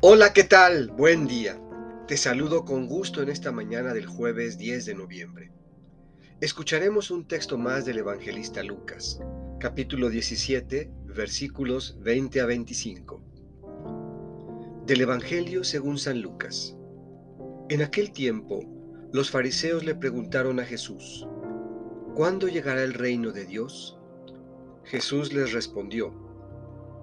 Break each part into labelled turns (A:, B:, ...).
A: Hola, ¿qué tal? Buen día. Te saludo con gusto en esta mañana del jueves 10 de noviembre. Escucharemos un texto más del evangelista Lucas, capítulo 17, versículos 20 a 25. Del Evangelio según San Lucas. En aquel tiempo, los fariseos le preguntaron a Jesús, ¿cuándo llegará el reino de Dios? Jesús les respondió,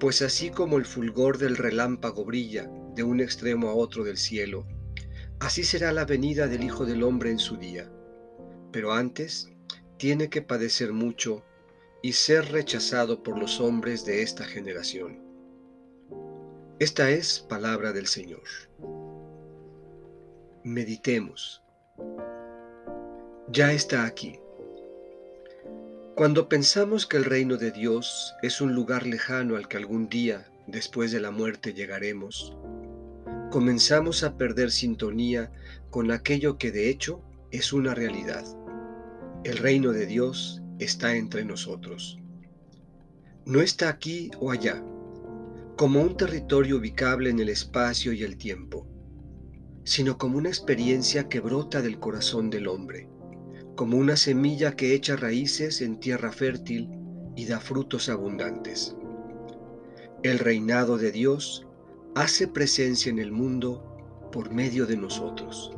A: pues así como el fulgor del relámpago brilla de un extremo a otro del cielo, así será la venida del Hijo del Hombre en su día. Pero antes tiene que padecer mucho y ser rechazado por los hombres de esta generación. Esta es palabra del Señor. Meditemos. Ya está aquí. Cuando pensamos que el reino de Dios es un lugar lejano al que algún día, después de la muerte, llegaremos, comenzamos a perder sintonía con aquello que de hecho es una realidad. El reino de Dios está entre nosotros. No está aquí o allá, como un territorio ubicable en el espacio y el tiempo, sino como una experiencia que brota del corazón del hombre como una semilla que echa raíces en tierra fértil y da frutos abundantes. El reinado de Dios hace presencia en el mundo por medio de nosotros.